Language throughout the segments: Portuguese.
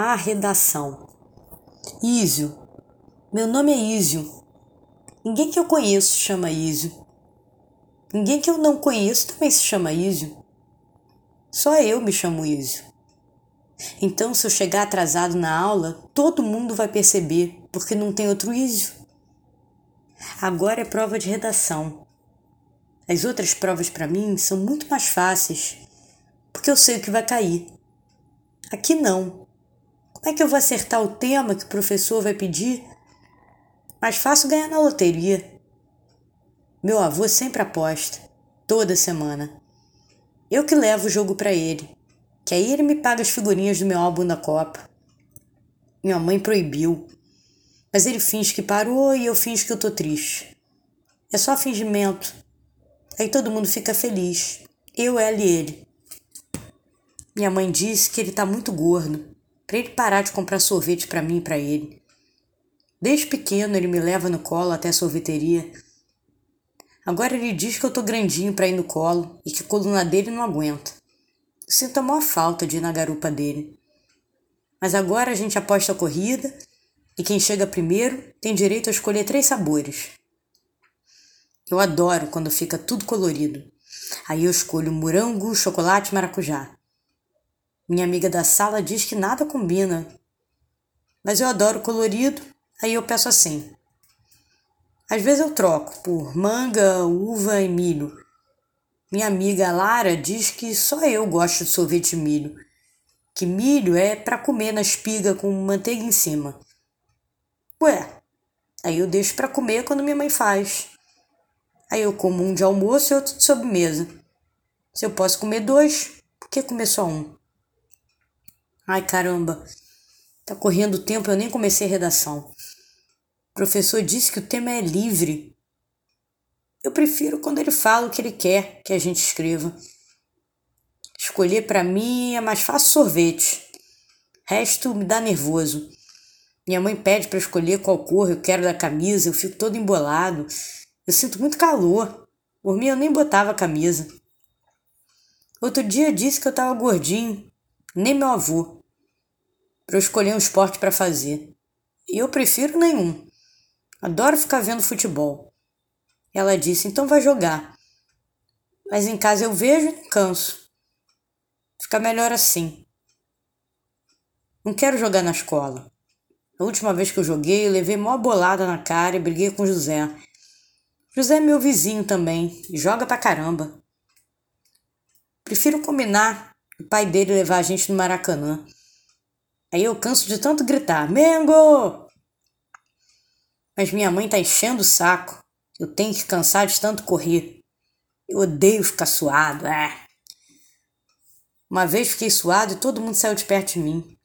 A redação. Ísio. Meu nome é Ísio. Ninguém que eu conheço chama Ísio. Ninguém que eu não conheço também se chama Ísio. Só eu me chamo Ísio. Então, se eu chegar atrasado na aula, todo mundo vai perceber, porque não tem outro Ísio. Agora é prova de redação. As outras provas para mim são muito mais fáceis, porque eu sei o que vai cair. Aqui não. Como é que eu vou acertar o tema que o professor vai pedir? Mais fácil ganhar na loteria. Meu avô sempre aposta, toda semana. Eu que levo o jogo para ele, que aí ele me paga as figurinhas do meu álbum da Copa. Minha mãe proibiu, mas ele finge que parou e eu finge que eu tô triste. É só fingimento. Aí todo mundo fica feliz. Eu, ela e ele. Minha mãe disse que ele tá muito gordo para ele parar de comprar sorvete para mim e para ele. Desde pequeno ele me leva no colo até a sorveteria. Agora ele diz que eu tô grandinho para ir no colo e que a coluna dele não aguenta. Sinto a maior falta de ir na garupa dele. Mas agora a gente aposta a corrida e quem chega primeiro tem direito a escolher três sabores. Eu adoro quando fica tudo colorido. Aí eu escolho morango, chocolate e maracujá. Minha amiga da sala diz que nada combina. Mas eu adoro colorido, aí eu peço assim. Às vezes eu troco por manga, uva e milho. Minha amiga Lara diz que só eu gosto de sorvete de milho, que milho é para comer na espiga com manteiga em cima. Ué, aí eu deixo para comer quando minha mãe faz. Aí eu como um de almoço e outro de sobremesa. Se eu posso comer dois, por que comer só um? Ai caramba, tá correndo o tempo, eu nem comecei a redação. O professor disse que o tema é livre. Eu prefiro quando ele fala o que ele quer que a gente escreva. Escolher para mim é mais fácil sorvete. Resto me dá nervoso. Minha mãe pede para escolher qual cor eu quero da camisa, eu fico todo embolado. Eu sinto muito calor. Por mim eu nem botava a camisa. Outro dia disse que eu tava gordinho, nem meu avô para eu escolher um esporte para fazer. E eu prefiro nenhum. Adoro ficar vendo futebol. Ela disse: então vai jogar. Mas em casa eu vejo e canso. Fica melhor assim. Não quero jogar na escola. A última vez que eu joguei, eu levei mó bolada na cara e briguei com José. José é meu vizinho também e joga pra caramba. Prefiro combinar o pai dele levar a gente no Maracanã. Aí eu canso de tanto gritar: Mengo! Mas minha mãe tá enchendo o saco. Eu tenho que cansar de tanto correr. Eu odeio ficar suado. É. Uma vez fiquei suado e todo mundo saiu de perto de mim.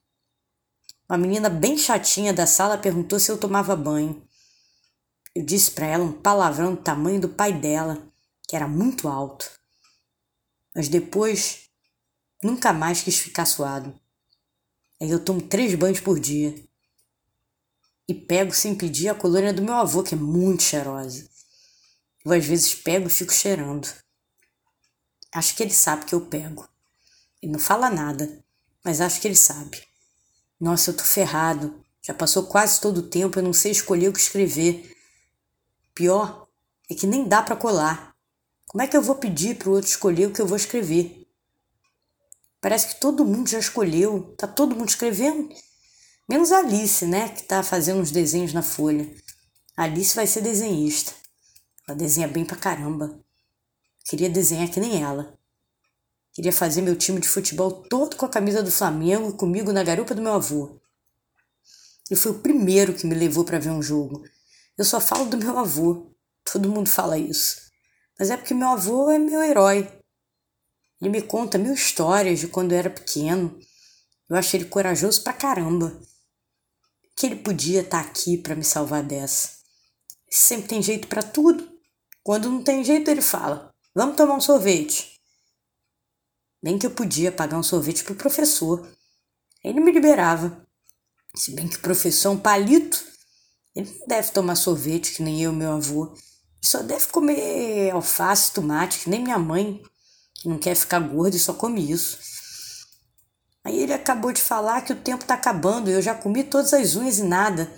Uma menina bem chatinha da sala perguntou se eu tomava banho. Eu disse para ela um palavrão do tamanho do pai dela, que era muito alto. Mas depois nunca mais quis ficar suado. Aí eu tomo três banhos por dia. E pego sem pedir a colônia do meu avô, que é muito cheirosa. Eu às vezes pego e fico cheirando. Acho que ele sabe que eu pego. Ele não fala nada, mas acho que ele sabe. Nossa, eu tô ferrado. Já passou quase todo o tempo, eu não sei escolher o que escrever. Pior é que nem dá para colar. Como é que eu vou pedir para o outro escolher o que eu vou escrever? Parece que todo mundo já escolheu, tá todo mundo escrevendo. Menos a Alice, né, que tá fazendo uns desenhos na folha. A Alice vai ser desenhista. Ela desenha bem pra caramba. Queria desenhar que nem ela. Queria fazer meu time de futebol todo com a camisa do Flamengo comigo na garupa do meu avô. Ele foi o primeiro que me levou para ver um jogo. Eu só falo do meu avô. Todo mundo fala isso. Mas é porque meu avô é meu herói. Ele me conta mil histórias de quando eu era pequeno. Eu acho ele corajoso pra caramba. Que ele podia estar tá aqui para me salvar dessa. Sempre tem jeito para tudo. Quando não tem jeito, ele fala: Vamos tomar um sorvete. Bem que eu podia pagar um sorvete pro professor. Ele me liberava. Se bem que o professor é um palito, ele não deve tomar sorvete que nem eu meu avô. Ele só deve comer alface, tomate, que nem minha mãe não quer ficar gordo e só come isso. Aí ele acabou de falar que o tempo tá acabando e eu já comi todas as unhas e nada.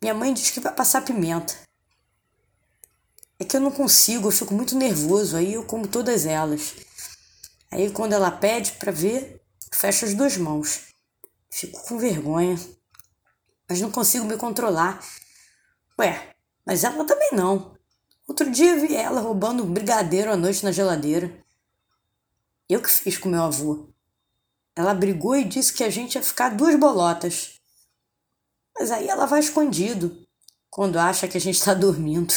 Minha mãe diz que vai passar pimenta. É que eu não consigo, eu fico muito nervoso, aí eu como todas elas. Aí quando ela pede para ver, fecho as duas mãos. Fico com vergonha. Mas não consigo me controlar. Ué, mas ela também não. Outro dia vi ela roubando um brigadeiro à noite na geladeira. Eu que fiz com meu avô. Ela brigou e disse que a gente ia ficar duas bolotas. Mas aí ela vai escondido, quando acha que a gente está dormindo.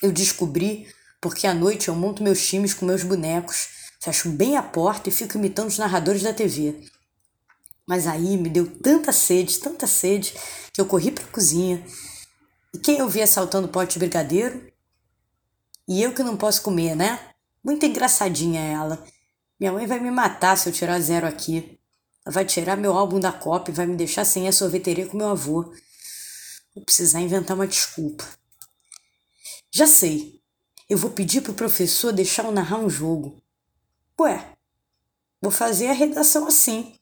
Eu descobri porque à noite eu monto meus times com meus bonecos, fecho bem a porta e fico imitando os narradores da TV. Mas aí me deu tanta sede, tanta sede, que eu corri para a cozinha. E quem eu vi assaltando pote de brigadeiro? E eu que não posso comer, né? Muito engraçadinha ela. Minha mãe vai me matar se eu tirar zero aqui. Ela vai tirar meu álbum da Copa e vai me deixar sem a sorveteria com meu avô. Vou precisar inventar uma desculpa. Já sei. Eu vou pedir pro professor deixar eu narrar um jogo. Ué, vou fazer a redação assim.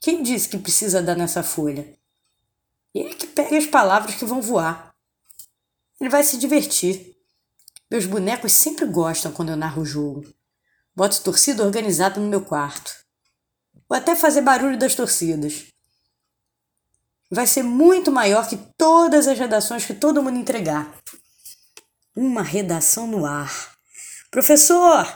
Quem disse que precisa dar nessa folha? Ele que pega as palavras que vão voar. Ele vai se divertir. Meus bonecos sempre gostam quando eu narro o jogo. Boto torcida organizada no meu quarto. Vou até fazer barulho das torcidas. Vai ser muito maior que todas as redações que todo mundo entregar. Uma redação no ar. Professor,